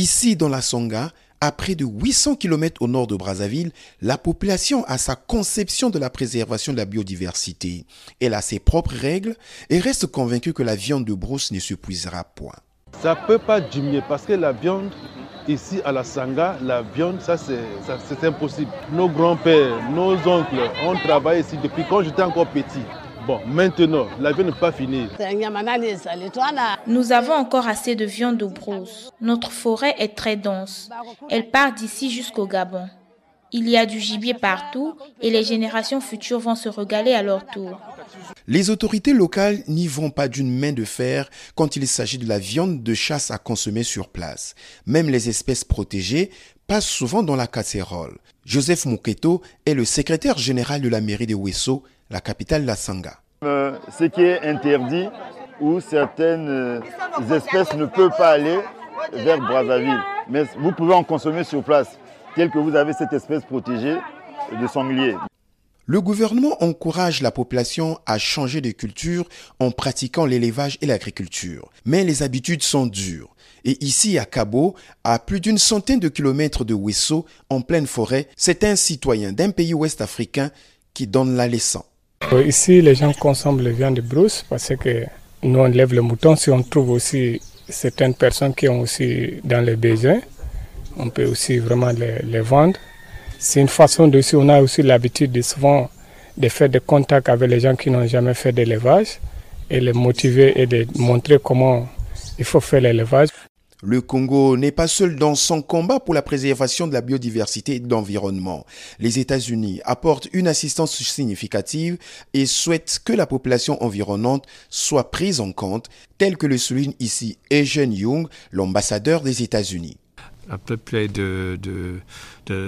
Ici, dans la Songa, à près de 800 km au nord de Brazzaville, la population a sa conception de la préservation de la biodiversité. Elle a ses propres règles et reste convaincue que la viande de brousse ne s'épuisera point. Ça ne peut pas diminuer parce que la viande, ici à la Sangha, la viande, ça c'est impossible. Nos grands-pères, nos oncles ont travaillé ici depuis quand j'étais encore petit. Bon, maintenant, la viande n'est pas finie. Nous avons encore assez de viande de brousse. Notre forêt est très dense. Elle part d'ici jusqu'au Gabon. Il y a du gibier partout et les générations futures vont se regaler à leur tour. Les autorités locales n'y vont pas d'une main de fer quand il s'agit de la viande de chasse à consommer sur place. Même les espèces protégées passent souvent dans la casserole. Joseph Muketo est le secrétaire général de la mairie de Wesso la capitale la Sangha. Euh, ce qui est interdit, où certaines euh, espèces ne peuvent pas aller vers Brazzaville. Mais vous pouvez en consommer sur place, tel que vous avez cette espèce protégée de sanglier. Le gouvernement encourage la population à changer de culture en pratiquant l'élevage et l'agriculture. Mais les habitudes sont dures. Et ici, à Cabo, à plus d'une centaine de kilomètres de Wesso, en pleine forêt, c'est un citoyen d'un pays ouest africain qui donne la leçon. Ici, les gens consomment le viande de brousse parce que nous, on lève le mouton. Si on trouve aussi certaines personnes qui ont aussi dans les besoins, on peut aussi vraiment les, vendre. C'est une façon de on a aussi l'habitude de souvent de faire des contacts avec les gens qui n'ont jamais fait d'élevage et les motiver et de montrer comment il faut faire l'élevage. Le Congo n'est pas seul dans son combat pour la préservation de la biodiversité et de l'environnement. Les États-Unis apportent une assistance significative et souhaitent que la population environnante soit prise en compte, tel que le souligne ici Eugene Young, l'ambassadeur des États-Unis. À peu près de,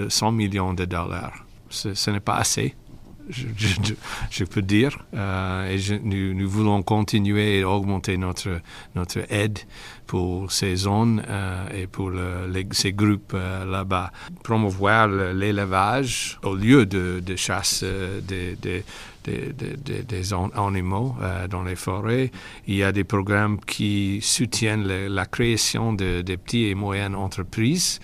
100 millions de dollars. ce n'est pas assez je, peux dire. Euh, et nous, voulons continuer et augmenter notre, notre aide pour ces zones euh, et pour ces groupes euh, là-bas. Promouvoir l'élevage au lieu de, chasse des, des, des, animaux dans les forêts. Il y a des programmes qui soutiennent la création de, de petites et moyennes entreprises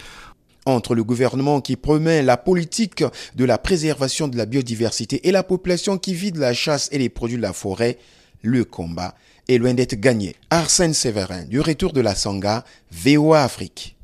entre le gouvernement qui promet la politique de la préservation de la biodiversité et la population qui vit de la chasse et les produits de la forêt, le combat est loin d'être gagné. Arsène Séverin, du retour de la Sangha, VOA Afrique.